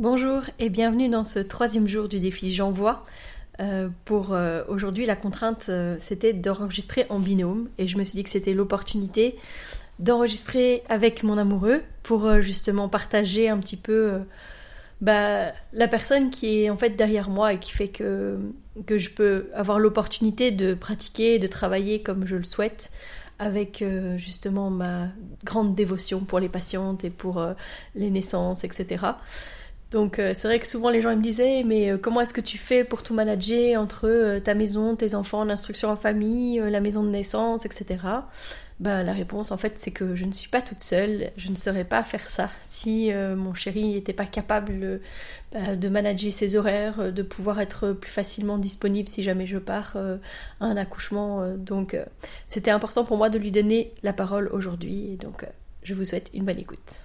Bonjour et bienvenue dans ce troisième jour du défi J'envoie. Euh, pour euh, aujourd'hui, la contrainte, euh, c'était d'enregistrer en binôme et je me suis dit que c'était l'opportunité d'enregistrer avec mon amoureux pour justement partager un petit peu bah, la personne qui est en fait derrière moi et qui fait que, que je peux avoir l'opportunité de pratiquer, de travailler comme je le souhaite avec justement ma grande dévotion pour les patientes et pour les naissances, etc. Donc euh, c'est vrai que souvent les gens me disaient mais euh, comment est-ce que tu fais pour tout manager entre euh, ta maison, tes enfants, l'instruction en famille, la maison de naissance, etc. Ben, la réponse en fait c'est que je ne suis pas toute seule, je ne saurais pas faire ça si mon chéri n'était pas capable de manager ses horaires, de pouvoir être plus facilement disponible si jamais je pars à un accouchement. donc c'était important pour moi de lui donner la parole aujourd'hui donc je vous souhaite une bonne écoute.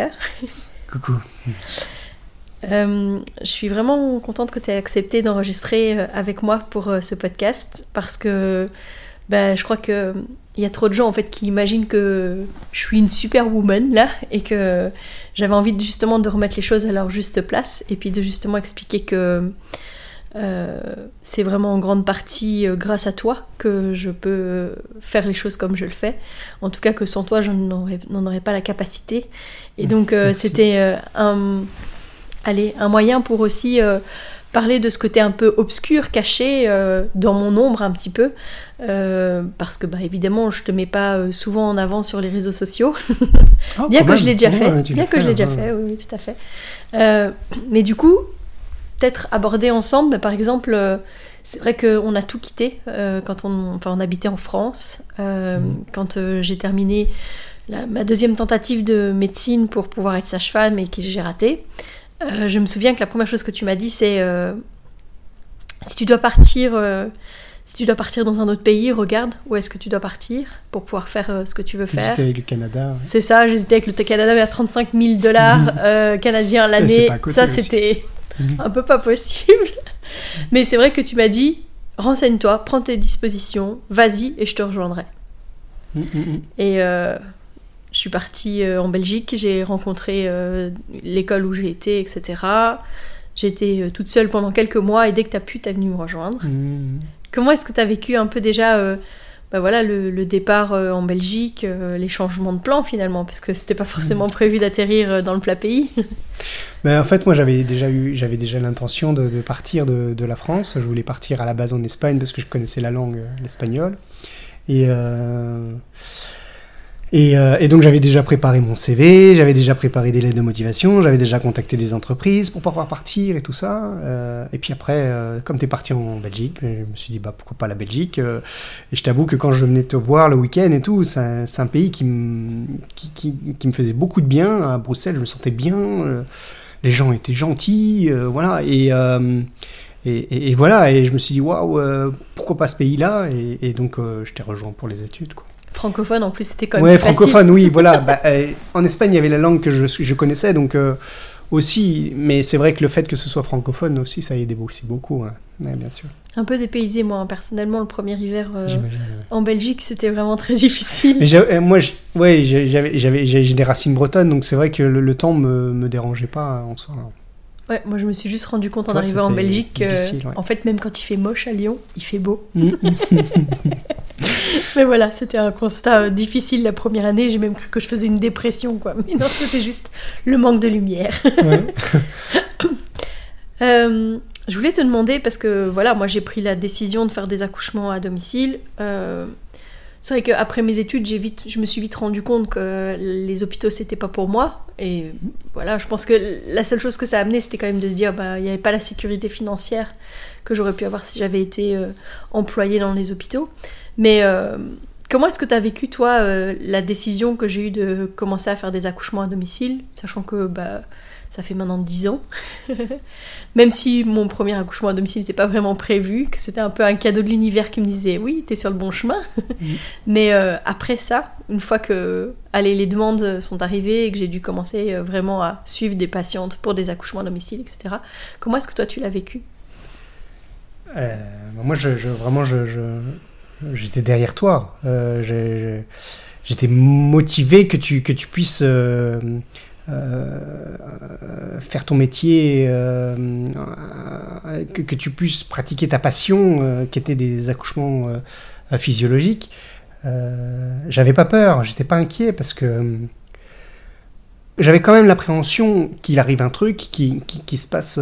Coucou. Euh, je suis vraiment contente que tu aies accepté d'enregistrer euh, avec moi pour euh, ce podcast parce que ben, je crois qu'il y a trop de gens en fait qui imaginent que je suis une superwoman là et que j'avais envie justement de remettre les choses à leur juste place et puis de justement expliquer que euh, c'est vraiment en grande partie euh, grâce à toi que je peux faire les choses comme je le fais. En tout cas que sans toi, je n'en aurais, pas la capacité. Et donc euh, c'était un, allez, un moyen pour aussi parler de ce côté un peu obscur, caché dans mon ombre un petit peu. parce que bah, évidemment, je te mets pas souvent en avant sur les réseaux sociaux. Oh, bien que je l'ai déjà fait. bien que je l'ai déjà fait, oui, oui, tout à fait. mais du coup, peut-être aborder ensemble. par exemple, euh, c'est vrai qu'on a tout quitté euh, quand on, enfin, on habitait en France. Euh, mm. Quand j'ai terminé ma deuxième tentative de médecine pour pouvoir être sage-femme et que j'ai raté, je me souviens que la première chose que tu m'as dit, c'est si tu dois partir. si tu dois partir dans un autre pays, regarde où est-ce que tu dois partir pour pouvoir faire ce que tu veux faire. J'hésitais avec le Canada. C'est ça, j'hésitais avec le Canada, mais à 35 000 dollars canadiens l'année. Ça, c'était un peu pas possible. Mais c'est vrai que tu m'as dit, renseigne-toi, prends tes dispositions, vas-y et je te rejoindrai. Mm, mm. Et euh, je suis partie euh, en Belgique, j'ai rencontré euh, l'école où j'ai été, etc. J'étais toute seule pendant quelques mois et dès que tu as pu, tu es venue me rejoindre. Comment est-ce que tu as vécu un peu déjà bah voilà, le, départ en Belgique, les changements de plan finalement, parce que c'était pas forcément prévu d'atterrir dans le plat pays Ben, en fait, moi, j'avais déjà eu, j'avais déjà l'intention de, partir de, de, la France. Je voulais partir à la base en Espagne parce que je connaissais la langue, euh, l'espagnol. Et, euh, et, euh, et, donc, j'avais déjà préparé mon CV, j'avais déjà préparé des lettres de motivation, j'avais déjà contacté des entreprises pour pouvoir partir et tout ça. et puis après, comme tu es parti en Belgique, je me suis dit, bah, pourquoi pas la Belgique Et je t'avoue que quand je venais te voir le week-end et tout, c'est un, pays qui, me faisait beaucoup de bien. À Bruxelles, je me sentais bien les gens étaient gentils, euh, voilà, euh, et, voilà, et je me suis dit, waouh, euh, pourquoi pas ce pays-là et, donc, je t'ai rejoint pour les études, quoi. Francophone, en plus, c'était quand même. Ouais, francophone, oui, voilà. Bah, en Espagne, il y avait la langue que je, je connaissais, donc aussi, mais c'est vrai que le fait que ce soit francophone aussi, ça a aidé aussi beaucoup, hein. bien sûr. Un peu dépaysé, moi, personnellement, le premier hiver euh, en Belgique, c'était vraiment très difficile. Mais euh, moi, ouais, j'ai des racines bretonnes, donc c'est vrai que le, temps me, me dérangeait pas en soi. Ouais, moi je me suis juste rendu compte en arrivant en Belgique que, en fait, même quand il fait moche à Lyon, il fait beau. Mm. Mais voilà, c'était un constat euh, difficile la première année. J'ai même cru que je faisais une dépression, quoi. Mais non, c'était juste le manque de lumière. Euh, je voulais te demander, parce que voilà, moi j'ai pris la décision de faire des accouchements à domicile. Euh, c'est vrai qu'après mes études, vite, je me suis vite rendu compte que les hôpitaux, c'était pas pour moi. Et voilà, je pense que la seule chose que ça a amené, c'était quand même de se dire, bah, il n'y avait pas la sécurité financière que j'aurais pu avoir si j'avais été euh, employée dans les hôpitaux. Mais euh, comment est-ce que tu as vécu, toi, euh, la décision que j'ai eue de commencer à faire des accouchements à domicile, sachant que bah, ça fait maintenant 10 ans. Même si mon premier accouchement à domicile n'était pas vraiment prévu, que c'était un peu un cadeau de l'univers qui me disait oui, t'es sur le bon chemin. Mais euh, après ça, une fois que allez, les demandes sont arrivées et que j'ai dû commencer euh, vraiment à suivre des patientes pour des accouchements à domicile, etc., comment est-ce que toi tu l'as vécu? Euh, Moi, je, vraiment, je, j'étais derrière toi. j'étais motivé que tu, que tu puisses euh, faire ton métier, euh, que, tu puisses pratiquer ta passion, euh, qui était des accouchements physiologiques, j'avais pas peur, j'étais pas inquiet parce que j'avais quand même l'appréhension qu'il arrive un truc, qui, qui, se passe,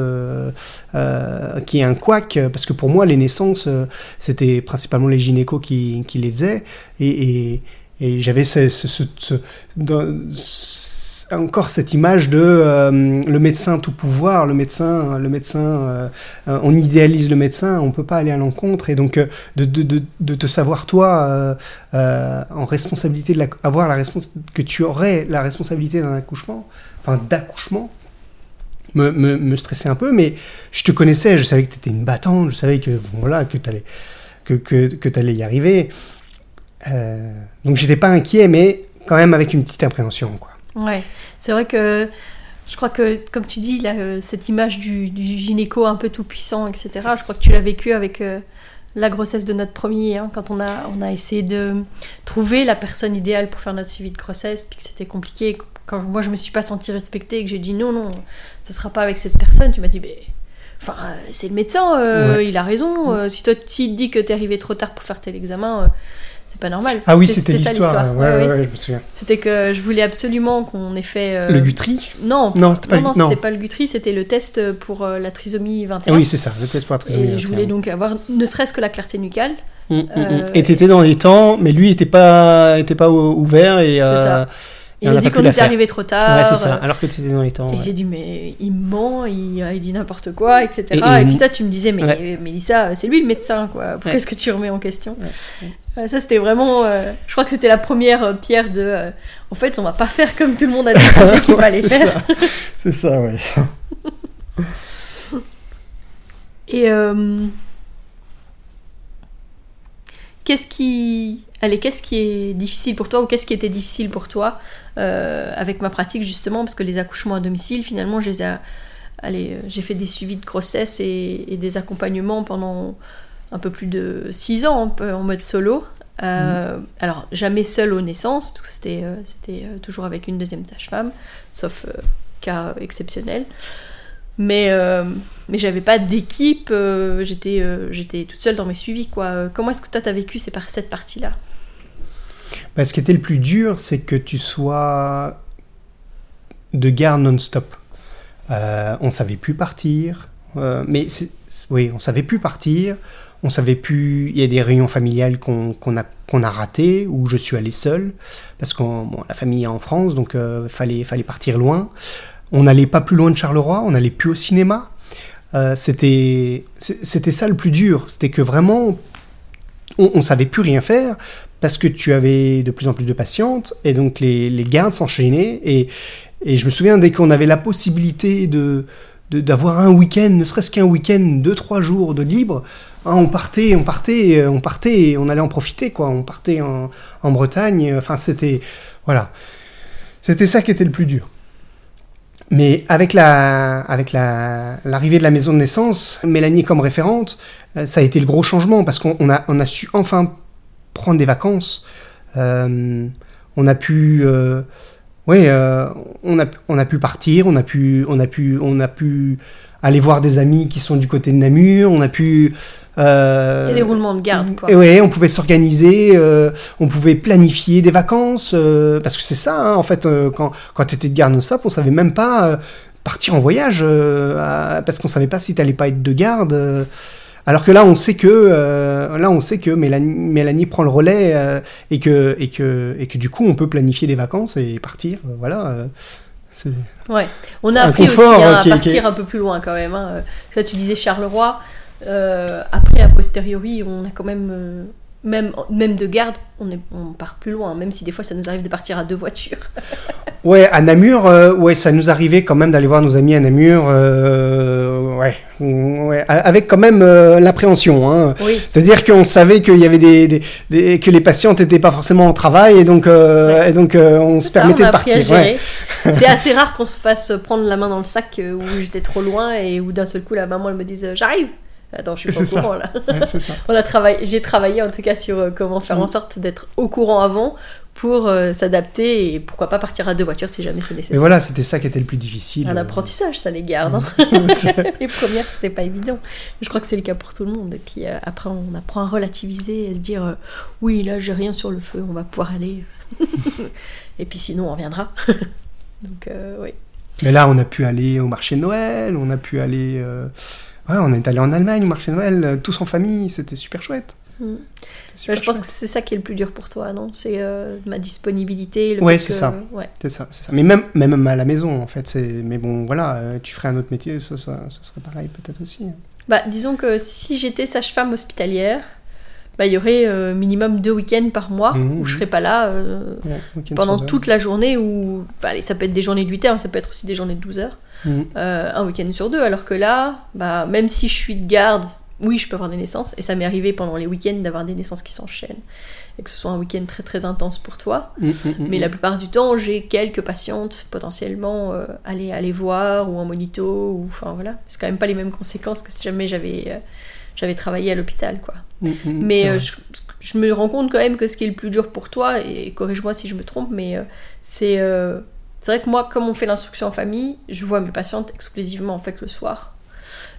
qui est un couac, parce que pour moi, les naissances, c'était principalement les gynécos qui, qui les faisaient, et, j'avais ce, ce, encore cette image de euh, le médecin tout pouvoir, le médecin, le médecin, euh, on idéalise le médecin, on peut pas aller à l'encontre, et donc euh, de, de, de, te savoir toi en responsabilité, de avoir la que tu aurais la responsabilité d'un accouchement, enfin d'accouchement, me, me, stressait un peu, mais je te connaissais, je savais que tu étais une battante, je savais que voilà que tu que, que, que allais y arriver. Donc j'étais pas inquiet, mais quand même avec une petite appréhension. Quoi. Ouais, c'est vrai que je crois que, comme tu dis, là, euh, cette image du, du, gynéco un peu tout puissant, etc., je crois que tu l'as vécu avec euh, la grossesse de notre premier, hein, quand on a, on a essayé de trouver la personne idéale pour faire notre suivi de grossesse, puis que c'était compliqué. Quand moi, je me suis pas sentie respectée et que j'ai dit non, non, ce sera pas avec cette personne, tu m'as dit, mais. Enfin, euh, c'est le médecin, il a raison. si toi, s'il te dit que tu es arrivé trop tard pour faire tel examen, c'est pas normal. Ah oui, c'était l'histoire. Ouais, ouais, ouais, je me souviens. C'était que je voulais absolument qu'on ait fait. Euh, le Guthrie Non, non, c'était pas, non, non, pas, le Guthrie, c'était le test pour euh, la trisomie 21. oui, c'est ça, le test pour la trisomie Et je voulais donc avoir ne serait-ce que la clarté nucale. Mmh, mmh, mmh. Et t'étais dans les temps, mais lui était pas, était pas ouvert et. C'est ça. Il a dit qu'on était arrivé trop tard. Ouais, c'est ça, alors que tu étais dans les temps. Et j'ai dit, mais il ment, il, il dit n'importe quoi, etc. Et, puis toi, tu me disais, mais Mélissa, c'est lui le médecin, quoi. Pourquoi est-ce que tu remets en question Ça, c'était vraiment. Euh, je crois que c'était la première euh, pierre de. Euh, en fait, on va pas faire comme tout le monde a décidé qu'il fallait faire. C'est ça, ouais. Et. Qu'est-ce qui allez, qu'est-ce qui est difficile pour toi ou qu'est-ce qui était difficile pour toi euh, avec ma pratique justement Parce que les accouchements à domicile, finalement, j'ai allez, j'ai fait des suivis de grossesse et, des accompagnements pendant un peu plus de six ans en mode solo. Euh, mhm. Alors, jamais seul aux naissances, parce que c'était, euh, c'était toujours avec une deuxième sage-femme, sauf cas exceptionnel mais euh, mais j'avais pas d'équipe j'étais j'étais toute seule dans mes suivis quoi comment est-ce que toi tu as vécu cette partie là bah, ce qui était le plus dur, c'est que tu sois de garde non-stop. Euh, on savait plus partir, euh, mais oui, on savait plus partir. On savait plus. Il y a des réunions familiales qu'on a, a ratées où je suis allé seul parce que la famille est en France, donc euh, fallait fallait partir loin. On n'allait pas plus loin de Charleroi, on n'allait plus au cinéma. Euh, c'était c'était ça le plus dur. C'était que vraiment on, on savait plus rien faire parce que tu avais de plus en plus de patientes, et donc les, gardes s'enchaînaient, et, et je me souviens, dès qu'on avait la possibilité de d'avoir un week-end, ne serait-ce qu'un week-end, deux, trois jours de libre, hein, on partait, on partait, on partait, et on allait en profiter, quoi. On partait en, en Bretagne, enfin, c'était... Voilà. C'était ça qui était le plus dur. Mais avec la, avec la, l'arrivée de la maison de naissance, Mélanie comme référente, euh, ça a été le gros changement parce qu'on a, on a su enfin prendre des vacances. Euh, on a pu, euh, ouais, euh, on a, on a pu partir, on a pu, on a pu, on a pu aller voir des amis qui sont du côté de Namur, on a pu, Euh, Il y a des roulements de garde, quoi. Et ouais, on pouvait s'organiser, euh, on pouvait planifier des vacances, parce que c'est ça, hein, en fait, quand, quand tu étais de garde non-stop, on savait même pas partir en voyage, à- parce qu'on savait pas si t'allais pas être de garde. Alors que là, on sait que, euh, là, on sait que Mélanie, Mélanie prend le relais euh, et, que, et, que, et que du coup, on peut planifier des vacances et partir. euh, voilà. euh, Ouais. On a appris confort, aussi hein, à qui partir qui un peu plus loin quand même. Hein. Là, tu disais Charleroi. Après, a posteriori, on a quand même, même, même de garde, on, est, on part plus loin, même si des fois ça nous arrive de partir à deux voitures. Ouais, à Namur, euh, ouais, ça nous arrivait quand même d'aller voir nos amis à Namur, euh, ouais, avec quand même euh, l'appréhension. Hein. Oui. C'est-à-dire qu'on savait qu'il y avait des, des- des- que les patientes n'étaient pas forcément au travail et donc, et donc on se ça, permettait on de partir. ouais. C'est assez rare qu'on se fasse prendre la main dans le sac où j'étais trop loin et où d'un seul coup la maman elle me dise j'arrive. Attends, je suis pas au ça. courant là. Ouais, c'est ça. On a travaillé, j'ai travaillé en tout cas sur euh, comment faire en Mm. sorte d'être au courant avant pour euh, s'adapter et pourquoi pas partir à deux voitures si jamais c'est Mais nécessaire. voilà, c'était ça qui était le plus difficile. Un euh. apprentissage, ça les garde. hein. les premières, c'était pas évident. Je crois que c'est le cas pour tout le monde. Et puis euh, après, on apprend à relativiser et à se dire oui, là, j'ai rien sur le feu, on va pouvoir aller. et puis sinon, on reviendra. Donc, oui. Mais là, on a pu aller au marché de Noël, on a pu aller. Ouais, on est allé en Allemagne au marché de Noël, euh, tous en famille, c'était super chouette. Mm. Super je pense chouette. que c'est ça qui est le plus dur pour toi, non? C'est euh, ma disponibilité. Le Ouais, c'est que- ça. Ouais. C'est ça. Mais même, même à la maison, en fait. Mais bon, voilà, euh, tu ferais un autre métier, ça, ça, ça serait pareil peut-être aussi. Bah, disons que si j'étais sage-femme hospitalière, bah, il y aurait euh, minimum deux week-ends par mois Mhm, où je mhm. serais pas là euh, Ouais, pendant toute la journée. Ou bah, allez, ça peut être des journées de 8 heures, mais ça peut être aussi des journées de 12 heures. Mhm. euh, un week-end sur deux. Alors que là, bah, même si je suis de garde, oui, je peux avoir des naissances. Et ça m'est arrivé pendant les week-ends d'avoir des naissances qui s'enchaînent. Et que ce soit un week-end très très intense pour toi. Mais la plupart du temps, j'ai quelques patientes potentiellement aller, aller voir ou en monito. Ou, enfin voilà, c'est quand même pas les mêmes conséquences que si jamais j'avais j'avais travaillé à l'hôpital. quoi. Mhm, mhm, Mais euh, je, je me rends compte quand même que ce qui est le plus dur pour toi, et corrige-moi si je me trompe, mais euh, c'est euh, c'est vrai que moi, comme on fait l'instruction en famille, je vois mes patientes exclusivement en fait le soir.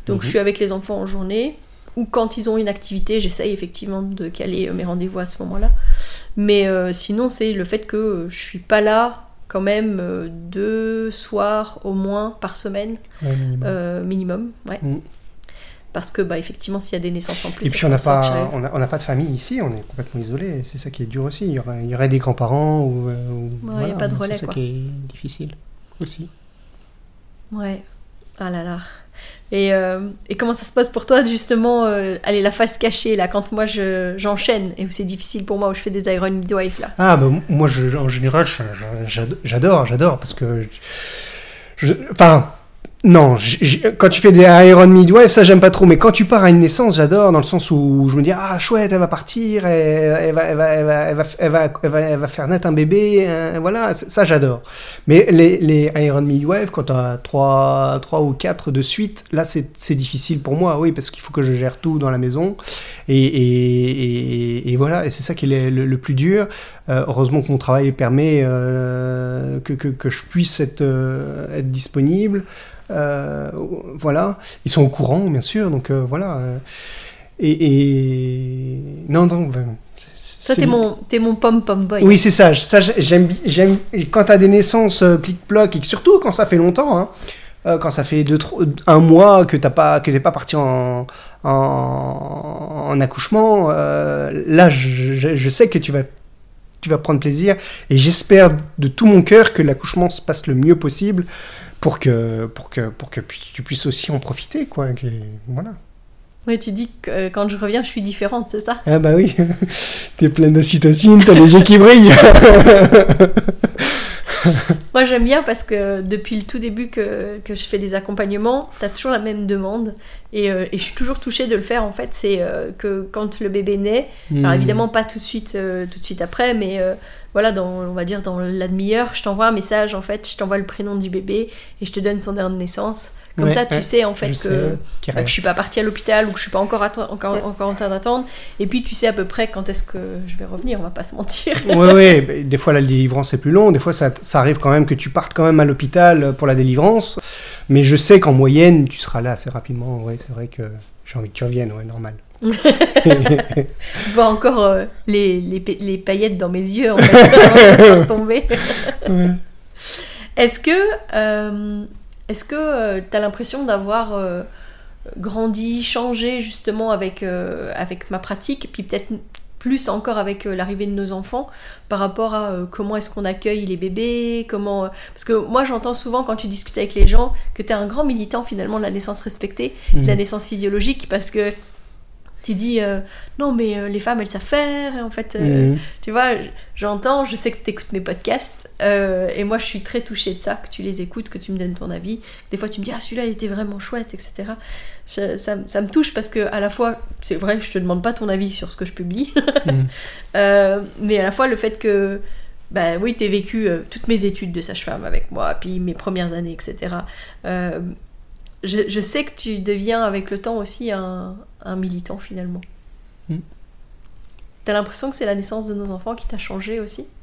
Donc Mhm. je suis avec les enfants en journée, ou quand ils ont une activité, j'essaye effectivement de caler mes rendez-vous à ce moment-là. Mais euh, sinon, c'est le fait que je suis pas là quand même euh, deux soirs au moins par semaine Ouais, minimum. euh, minimum, ouais. Mhm. Parce que bah effectivement, s'il y a des naissances en plus, Et puis on n'a pas, on a, on n'a pas de famille ici, on est complètement isolé. C'est ça qui est dur aussi. Il y aurait, il y aurait des grands-parents ou. euh, ou- Ouais, y a pas de relais, C'est ça qui est difficile aussi. Ouais. Ah là là. Et, euh, et comment ça se passe pour toi, justement, euh, allez, la face cachée, là, quand moi je- j'enchaîne, et où c'est difficile pour moi, où je fais des iron midwife, là? Ah, bah, moi, je, en général, j'adore, j'adore, parce que. je- je- Enfin. Non, quand tu fais des Iron Midwife, ça j'aime pas trop, mais quand tu pars à une naissance, j'adore, dans le sens où je me dis, ah chouette, elle va partir, elle, va, va, faire naître un bébé, hein, voilà, ça j'adore. Mais les, Iron Midwife, quand tu as 3, trois ou 4 de suite, là c'est difficile pour moi, oui, parce qu'il faut que je gère tout dans la maison, et, et, et- et voilà, et c'est ça qui est le, plus dur. Euh, heureusement que mon travail permet euh, que, que, que je puisse être, euh, être disponible. Voilà, ils sont au courant, bien sûr, donc voilà. et, non, non, c'est- Toi, t'es mon, t'es mon pom-pom boy. Oui, c'est ça. Ça, j'aime, j'aime. Quand t'as des naissances euh, plic-ploc et que surtout quand ça fait longtemps, hein, euh, quand ça fait deux, trois- un mois que t'as pas, que t'es pas parti en, en, en accouchement, euh, là, je, je- je sais que tu vas, tu vas prendre plaisir et j'espère de tout mon cœur que l'accouchement se passe le mieux possible pour que, pour que, pour que tu puisses aussi en profiter, quoi. que- voilà. Oui, tu dis que euh, quand je reviens, je suis différente, c'est ça? Ah bah oui, t'es pleine d'ocytocine, t'as les yeux qui brillent. Moi, j'aime bien parce que depuis le tout début que, je fais des accompagnements, t'as toujours la même demande. Et, euh, et je suis toujours touchée de le faire, en fait. C'est euh, que quand le bébé naît, Hmm. Alors évidemment pas tout de suite, euh, tout de suite après, mais voilà, dans, on va dire dans la demi-heure, je t'envoie un message en fait, je t'envoie le prénom du bébé et je te donne son heure de naissance. Comme Ouais, ça, tu ouais, sais en fait que, sais, bah, que je suis pas partie à l'hôpital ou que je suis pas encore, encore, Ouais. encore en train d'attendre. Et puis tu sais à peu près quand est-ce que je vais revenir, on va pas se mentir. Ouais, ouais, bah, des fois la délivrance est plus longue, des fois ça, ça arrive quand même que tu partes quand même à l'hôpital pour la délivrance, mais je sais qu'en moyenne tu seras là assez rapidement, ouais, c'est vrai que j'ai envie que tu reviennes, ouais, normal. Je vois encore euh, les, les, pa- les paillettes dans mes yeux en fait, ça. Ouais. Est-ce que euh, est-ce que tu as l'impression d'avoir euh, grandi, changé justement avec, euh, avec ma pratique, puis peut-être plus encore avec euh, l'arrivée de nos enfants par rapport à euh, comment est-ce qu'on accueille les bébés, comment... euh, Parce que moi j'entends souvent quand tu discutes avec les gens que tu es un grand militant finalement de la naissance respectée, de la Mhm. naissance physiologique, parce que tu dis euh, non mais euh, les femmes elles savent faire, et en fait... euh, Mhm. tu vois, j'entends, je sais que tu écoutes mes podcasts, et moi je suis très touchée de ça, que tu les écoutes, que tu me donnes ton avis. Des fois tu me dis, ah celui-là il était vraiment chouette, etc. Je- ça, me- ça me touche parce que à la fois, c'est vrai, je te demande pas ton avis sur ce que je publie, Mhm. mais à la fois le fait que, bah oui, t'aies vécu euh, toutes mes études de sage-femme avec moi, puis mes premières années, etc. Euh, je, je sais que tu deviens avec le temps aussi un, un militant finalement. Mm. T'as l'impression que c'est la naissance de nos enfants qui t'a changé aussi?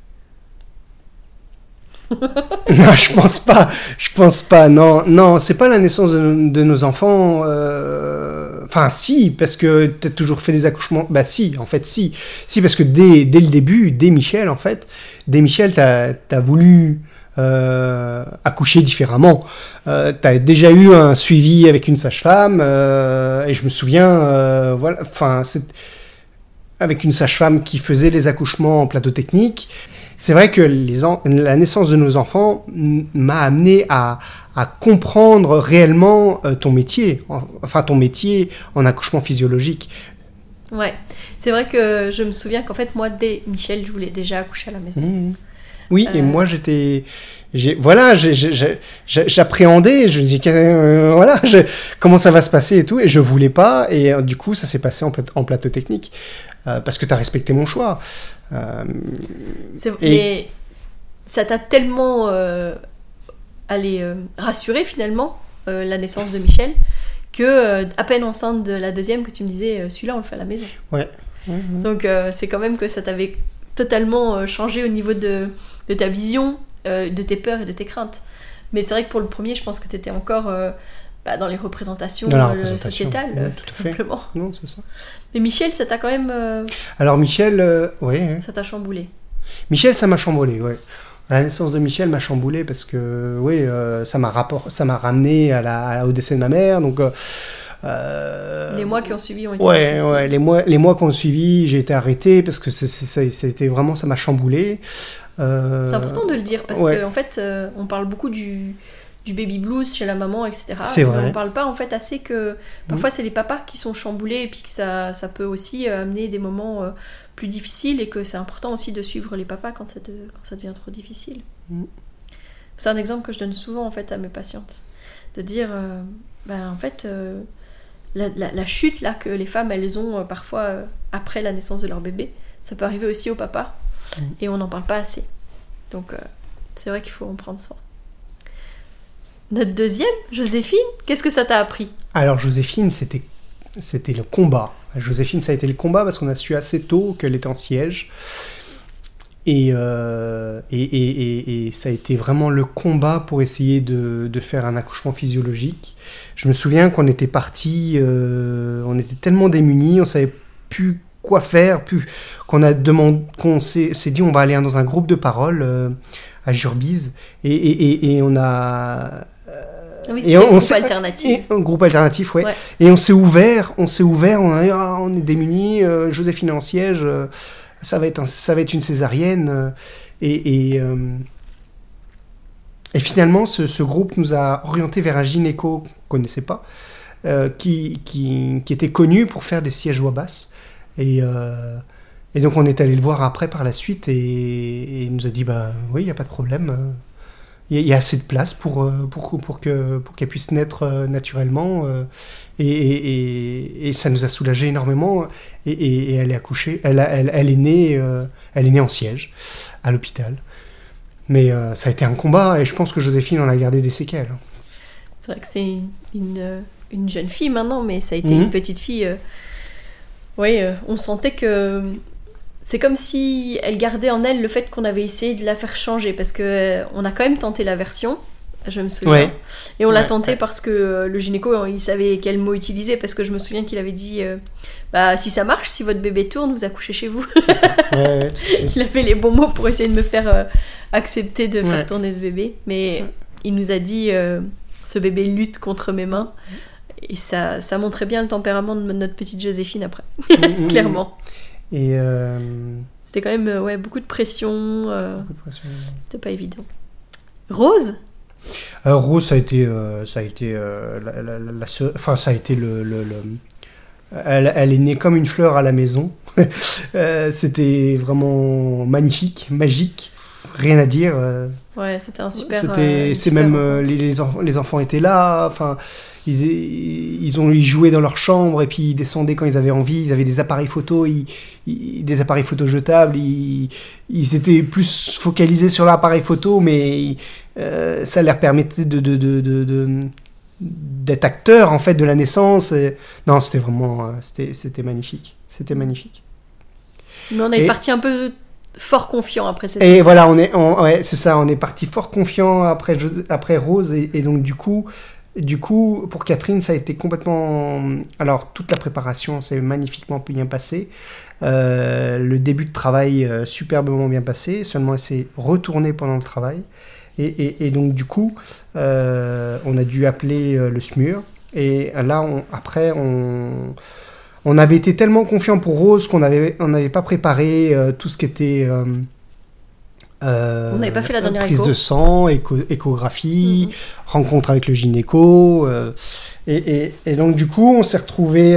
Non, je pense pas. Je pense pas. Non, non, c'est pas la naissance de, de nos enfants. euh, Enfin, si, parce que t'as toujours fait des accouchements. Bah, si, en fait, si. Si, parce que dès, dès le début, dès Michel, en fait, dès Michel, t'as as voulu euh, accoucher différemment. Euh, t'as déjà eu un suivi avec une sage-femme, euh, et je me souviens, euh, voilà, enfin, c'est avec une sage-femme qui faisait les accouchements en plateau technique. C'est vrai que les la naissance de nos enfants m'a amené à, à comprendre réellement ton métier, en- enfin ton métier en accouchement physiologique. Ouais, c'est vrai que je me souviens qu'en fait, moi, dès Michel, je voulais déjà accoucher à la maison. Mhm. Oui, et Euh. moi j'étais, voilà, j'appréhendais, je me dis, euh, voilà, je- comment ça va se passer et tout, et je voulais pas, et euh, du coup ça s'est passé en, plat- en plateau technique, euh, parce que tu as respecté mon choix. Et- Mais ça t'a tellement allé rassurer finalement la naissance de Michel que à peine enceinte de la deuxième que tu me disais celui-là on le fait à la maison. ouais. Donc c'est quand même que ça t'avait totalement euh, changé au niveau de, de ta vision, euh, de tes peurs et de tes craintes. Mais c'est vrai que pour le premier, je pense que tu étais encore euh, bah, dans les représentations Dans représentation, sociétales, tout simplement. Non, c'est ça. Mais Michel, ça t'a quand même euh, Alors Michel, ouais. ça t'a chamboulé. Michel, ça m'a chamboulé, ouais. La naissance de Michel m'a chamboulé parce que, oui, ça m'a rapport, ça m'a ramené à la, à- au décès de ma mère, donc. Euh, Les mois qui ont suivi ont été Ouais, difficiles. ouais, les mois, les mois qui ont suivi, j'ai été arrêté parce que c'était vraiment, ça m'a chamboulé. Euh, C'est important de le dire parce ouais. qu'en en fait, euh, on parle beaucoup du, du baby blues chez la maman, etc. C'est vrai. on parle pas en fait assez que parfois c'est les papas qui sont chamboulés et puis que ça, ça peut aussi amener des moments euh, plus difficiles et que c'est important aussi de suivre les papas quand ça, te- quand ça devient trop difficile. Mm. C'est un exemple que je donne souvent en fait à mes patientes. De dire, euh, ben, en fait, euh, la, la- la chute là que les femmes elles ont euh, parfois euh, après la naissance de leur bébé, ça peut arriver aussi au papa Mm. et on n'en parle pas assez. Donc euh, c'est vrai qu'il faut en prendre soin. Notre deuxième, Joséphine, qu'est-ce que ça t'a appris? Alors Joséphine, c'était c'était le combat. Joséphine, ça a été le combat parce qu'on a su assez tôt qu'elle était en siège. Et, euh, et, et- et- et ça a été vraiment le combat pour essayer de, de faire un accouchement physiologique. Je me souviens qu'on était parti, euh, on était tellement démunis, on savait plus quoi faire, plus qu'on a demandé, qu'on s'est dit on va aller dans un groupe de parole euh, à Jurbise et, on a Oui, et c'était on- un groupe s'est- alternatif. un groupe alternatif, ouais. Ouais. Et on s'est ouvert, on s'est ouvert, on a dit, ah, on est démunis, Joséphine est en siège, ça, va être ça va être une césarienne. euh, et, euh, et finalement, ce, ce groupe nous a orienté vers un gynéco qu'on connaissait pas, euh, qui, qui, qui était connu pour faire des sièges voix basse. Et, et donc on est allé le voir après par la suite et, il nous a dit, bah oui, il n'y a pas de problème. il y, a- assez de place pour, pour, pour que pour qu'elle puisse naître naturellement et, et, et- et ça nous a soulagé énormément et, elle est accouchée elle, a- elle, elle est née euh, elle est née en siège à l'hôpital mais euh, ça a été un combat et je pense que Joséphine en a gardé des séquelles C'est vrai que c'est une, une, une jeune fille maintenant, mais ça a été Mhm. une petite fille. euh, Oui, euh, on sentait que c'est comme si elle gardait en elle le fait qu'on avait essayé de la faire changer, parce que euh, on a quand même tenté la version Je me souviens. Ouais. Et on l'a tenté ouais. parce que euh, le gynéco, hein, il savait quel mot utiliser. Parce que je me souviens qu'il avait dit euh, bah, si ça marche, si votre bébé tourne, vous accouchez chez vous. Il avait les bons mots pour essayer de me faire euh, accepter de Ouais. faire tourner ce bébé. Mais Ouais. il nous a dit euh, ce bébé lutte contre mes mains. Et ça, ça montrait bien le tempérament de notre petite Joséphine après, Mm, mm, clairement. Et euh, C'était quand même euh, ouais, beaucoup de pression. euh, beaucoup de pression. C'était pas évident. Rose? Euh, Rose, ça a été, enfin, ça a été le, le- le- Elle, elle est née comme une fleur à la maison. Euh, C'était vraiment magnifique, magique, rien à dire. euh, Ouais, c'était un super. C'était, euh, c'est même euh, les, les, enf- les enfants étaient là. Enfin, ils, ils ont ils jouaient dans leur chambre et puis ils descendaient quand ils avaient envie. Ils avaient des appareils photo, ils, ils- des appareils photo jetables. Ils, ils étaient plus focalisés sur l'appareil photo, mais euh, ça leur permettait de, de, de, de- d'être acteurs en fait de la naissance. Et- Non, c'était vraiment, c'était, c'était magnifique. C'était magnifique. Mais on est Et- parti un peu fort confiant après cette Et voilà, on est, on- ouais, c'est ça, on est parti fort confiant après, après Rose, et, et donc du coup, du coup, pour Catherine, ça a été complètement. Alors, toute la préparation s'est magnifiquement bien passée. Euh, le début de travail euh, superbement bien passé. Seulement, elle s'est retournée pendant le travail. Et, et- et donc, du coup, euh, on a dû appeler le SMUR. Et là, on- après, on, on avait été tellement confiant pour Rose qu'on n'avait on n'avait pas préparé euh, tout ce qui était. euh, euh, On n'avait pas fait la dernière prise écho. de sang, écho- échographie, Mhm. rencontre avec le gynéco. et, et- et donc, du coup, on s'est retrouvé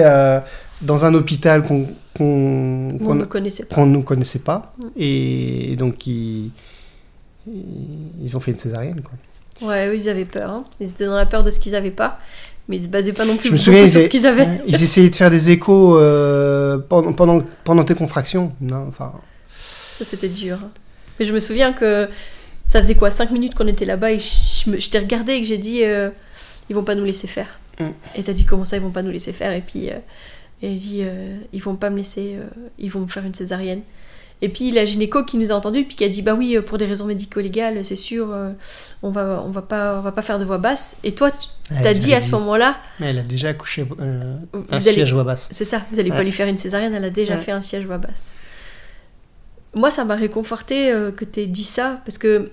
dans un hôpital qu'on qu'on On qu'on- ne connaissait pas. ne connaissait pas. Mhm. Et donc, ils, ils ont fait une césarienne. Quoi. Ouais, eux, ils avaient peur. hein. Ils étaient dans la peur de ce qu'ils avaient pas. Mais ils se basaient pas non plus Je me souviens, sur ce qu'ils avaient. ils essayaient de faire des échos euh, pendant, pendant, pendant tes contractions. Non, enfin, Ça, c'était dur. hein. Mais je me souviens que ça faisait quoi 5 minutes qu'on était là-bas et je, t'ai regardé et que j'ai dit euh, ils vont pas nous laisser faire. Mm. Et t'as dit comment ça ils vont pas nous laisser faire? Et puis euh, et elle dit euh, ils vont pas me laisser euh, ils vont me faire une césarienne. Et puis la gynéco qui nous a entendu puis qui a dit bah oui euh, pour des raisons médico-légales c'est sûr euh, on va on va pas on va pas faire de voix basse et toi tu elle t'as a dit à ce moment-là Mais elle a déjà accouché euh, un allez- siège voix basse. c'est ça, vous allez pas Ouais. lui faire une césarienne, elle a déjà Ouais. fait un siège voix basse. Moi, ça m'a réconforté euh, que tu aies dit ça, parce que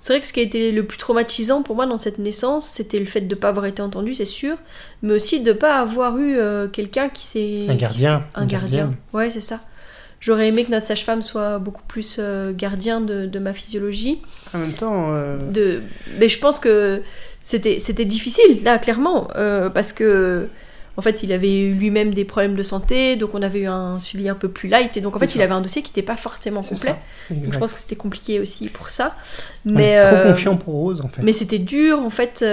c'est vrai que ce qui a été le plus traumatisant pour moi dans cette naissance, c'était le fait de ne pas avoir été entendu, c'est sûr, mais aussi de ne pas avoir eu euh, quelqu'un qui s'est... Un gardien, un gardien. gardien. Ouais, c'est ça. J'aurais aimé que notre sage-femme soit beaucoup plus euh, gardien de, de ma physiologie. En même temps, euh, De... Mais je pense que c'était difficile, là, clairement, euh, parce que en fait, il avait eu lui-même des problèmes de santé, donc on avait eu un suivi un peu plus light, et donc en fait, ça. il avait un dossier qui n'était pas forcément complet. Donc je pense que c'était compliqué aussi pour ça. On Mais, est trop euh, confiant pour Rose, en fait. mais c'était dur, en fait.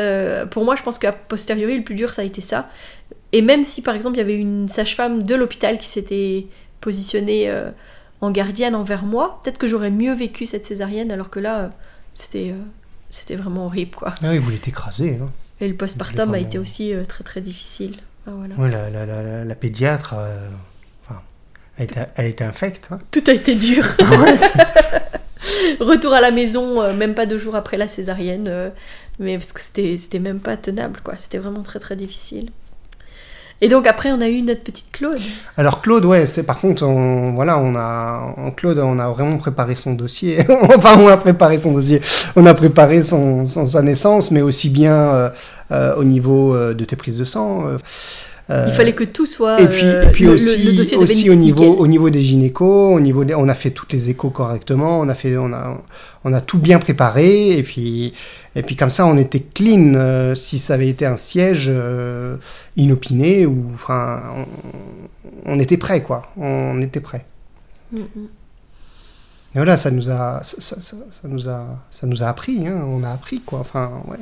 pour moi, je pense qu'à posteriori, le plus dur, ça a été ça. Et même si, par exemple, il y avait une sage-femme de l'hôpital qui s'était positionnée euh, en gardienne envers moi, peut-être que j'aurais mieux vécu cette césarienne, alors que là, euh, c'était euh, c'était vraiment horrible, quoi. Ah, il voulait t'écraser. Hein. Et le postpartum a été aussi très très difficile. Ah, voilà. Ouais, la, la, la, la- pédiatre, enfin, elle était, elle était infecte. hein. Tout a été dur. Ah ouais, Retour à la maison, même pas deux jours après la césarienne, mais parce que c'était c'était même pas tenable, quoi. C'était vraiment très très difficile. Et donc après, on a eu notre petite Claude. Alors Claude, ouais, c'est par contre, on, voilà, on a, en Claude, on a vraiment préparé son dossier. enfin, on a préparé son dossier. On a préparé son, son- sa naissance, mais aussi bien euh, euh, au niveau euh, de tes prises de sang. euh, Il fallait que tout soit. Et puis, euh, et puis le, le- aussi, le dossier aussi au, niveau, nickel. au niveau des gynécos, au niveau des- on a fait toutes les échos correctement, on a, fait, on, a, on a tout bien préparé, et puis, et puis comme ça on était clean. euh, si ça avait été un siège euh, inopiné, ou, enfin, on, on était prêt, quoi. On était prêt. Mm, mm. Et voilà, ça nous a, ça, ça- ça- ça nous a, ça nous a appris, hein, on a appris, quoi. Enfin, ouais.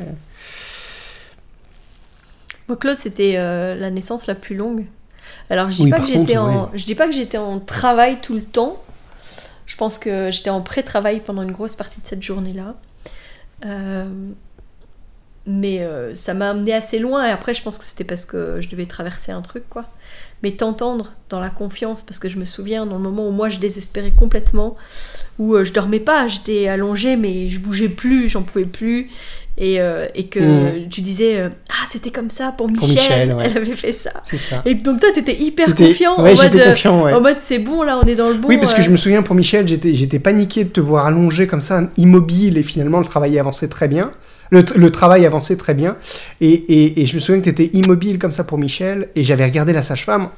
Moi, Claude, c'était euh, la naissance la plus longue. Alors, je dis Oui, pas par que j'étais contre, en, je dis pas que j'étais en travail tout le temps. Je pense que j'étais en pré-travail pendant une grosse partie de cette journée-là. Euh, mais euh, ça m'a amené assez loin. Et après, je pense que c'était parce que je devais traverser un truc, quoi. Mais t'entendre dans la confiance, parce que je me souviens dans le moment où moi je désespérais complètement, où euh, je dormais pas, j'étais allongée, mais je bougeais plus, j'en pouvais plus. Et, euh, et que Mm. tu disais, ah, c'était comme ça pour Michel, Michel, ouais. elle avait fait ça. C'est ça. Et donc toi, t'étais hyper T'étais- confiant. Ouais, en mode, confiant, ouais. En mode, c'est bon, là, on est dans le bon. Oui, parce que je me souviens pour Michel, j'étais, j'étais paniqué de te voir allongé comme ça, immobile, et finalement le travail avançait très bien. Le, travail avançait très bien. Et, et- et je me souviens que tu étais immobile comme ça pour Michel, et j'avais regardé la sage-femme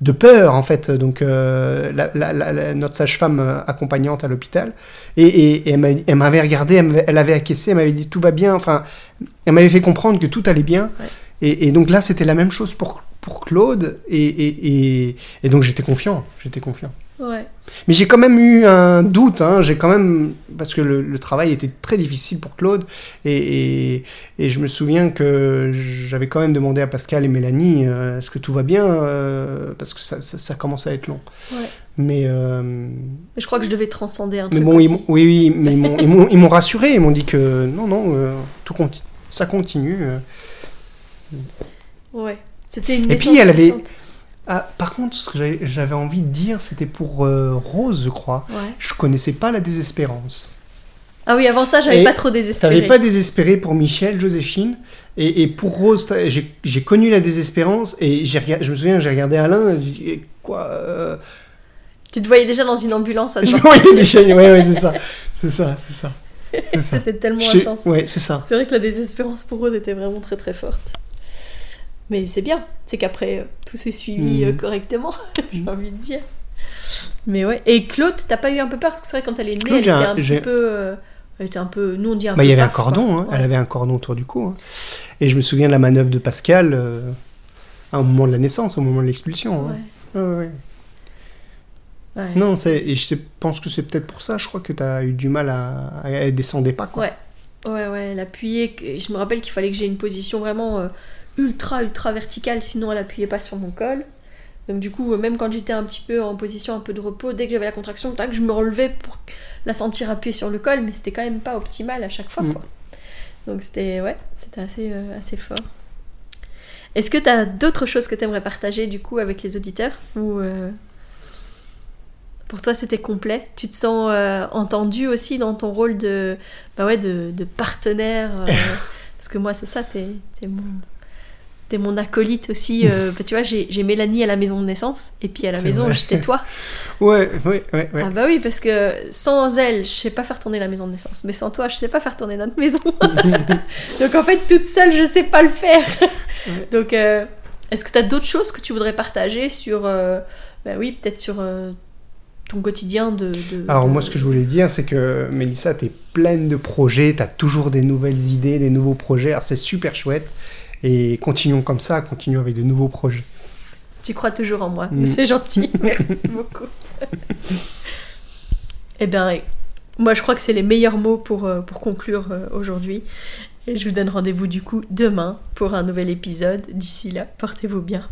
de peur, en fait, donc euh, la- la- la- la- notre sage-femme euh, accompagnante à l'hôpital. Et, et- et elle, m'a- elle m'avait regardé, elle, avait acquiescé, elle m'avait dit tout va bien, enfin, elle m'avait fait comprendre que tout allait bien. Ouais. Et, et donc là, c'était la même chose pour, pour Claude, et donc j'étais confiant, j'étais confiant. Ouais. Mais j'ai quand même eu un doute, hein, j'ai quand même parce que le, le travail était très difficile pour Claude et, et- et je me souviens que j'avais quand même demandé à Pascal et Mélanie euh, est-ce que tout va bien euh, parce que ça, ça, ça commence à être long. Ouais. Mais euh, Mais je crois que je devais transcender un mais truc. bon, ils oui oui, mais ils m'ont- rassuré, ils m'ont dit que non non tout conti- ça continue. Ouais. C'était une Et puis, elle avait-. Ah, par contre, ce que j'avais- envie de dire, c'était pour euh, Rose, je crois. Ouais. Je connaissais pas la désespérance. Ah oui, avant ça, j'avais pas trop désespéré. T'avais pas désespéré pour Michel, Joséphine, et, et pour Rose, j'ai connu la désespérance, et je me souviens, j'ai regardé Alain, et Eh, quoi euh... Tu te voyais déjà dans une ambulance à Je devoir voyais. Michel, ouais, ouais, c'est ça, c'est ça, c'est ça. C'était tellement intense. Ouais, c'est ça. C'est vrai que la désespérance pour Rose était vraiment très très forte. Mais c'est bien, c'est qu'après euh, tout s'est suivi Mhm. euh, correctement, j'ai envie de dire. Mais ouais. Et Claude, t'as pas eu un peu peur? Parce que c'est vrai quand elle est née, Claude, elle était un- un, petit j'ai- peu, euh, elle était un peu, nous on dit un Bah, peu. il y avait un paf, cordon, hein. Ouais. elle avait un cordon autour du cou. hein. Et je me souviens de la manœuvre de Pascal euh, à un moment de la naissance, au moment de l'expulsion. hein. Ouais. Ouais, ouais. Non, c'est- et je pense que c'est peut-être pour ça, je crois que tu as eu du mal à, elle descendait pas. Quoi. Ouais. Ouais, ouais, elle appuyait. que- Je me rappelle qu'il fallait que j'ai une position vraiment euh, ultra, ultra verticale, sinon elle appuyait pas sur mon col. Donc du coup, même quand j'étais un petit peu en position un peu de repos, dès que j'avais la contraction, tac, je me relevais pour la sentir appuyer sur le col, mais c'était quand même pas optimal à chaque fois, Mm. quoi. Donc c'était, ouais, c'était assez, euh, assez fort. Est-ce que tu as d'autres choses que tu aimerais partager du coup avec les auditeurs? Ou euh, pour toi c'était complet? Tu te sens euh, entendu aussi dans ton rôle de, bah ouais, de, de partenaire Parce que moi c'est ça, t'es es mon, t'es mon acolyte aussi. euh, bah, tu vois, j'ai Mélanie à la maison de naissance et puis à la maison j'étais toi. Ouais, ouais, ouais. ouais. Ah bah oui, parce que sans elle, je sais pas faire tourner la maison de naissance, mais sans toi, je sais pas faire tourner notre maison. Donc en fait, toute seule, je sais pas le faire. Ouais. Donc, euh, est-ce que tu as d'autres choses que tu voudrais partager sur, euh, bah oui, peut-être sur euh, ton quotidien de, de- Alors de- moi ce que je voulais dire c'est que Mélissa t'es pleine de projets, t'as toujours des nouvelles idées, des nouveaux projets, alors c'est super chouette et continuons comme ça, continuons avec de nouveaux projets. Tu crois toujours en moi, Mm. c'est gentil, merci beaucoup. eh bien, moi je crois que c'est les meilleurs mots pour, euh, pour conclure euh, aujourd'hui. Et je vous donne rendez-vous du coup demain pour un nouvel épisode. D'ici là, portez-vous bien.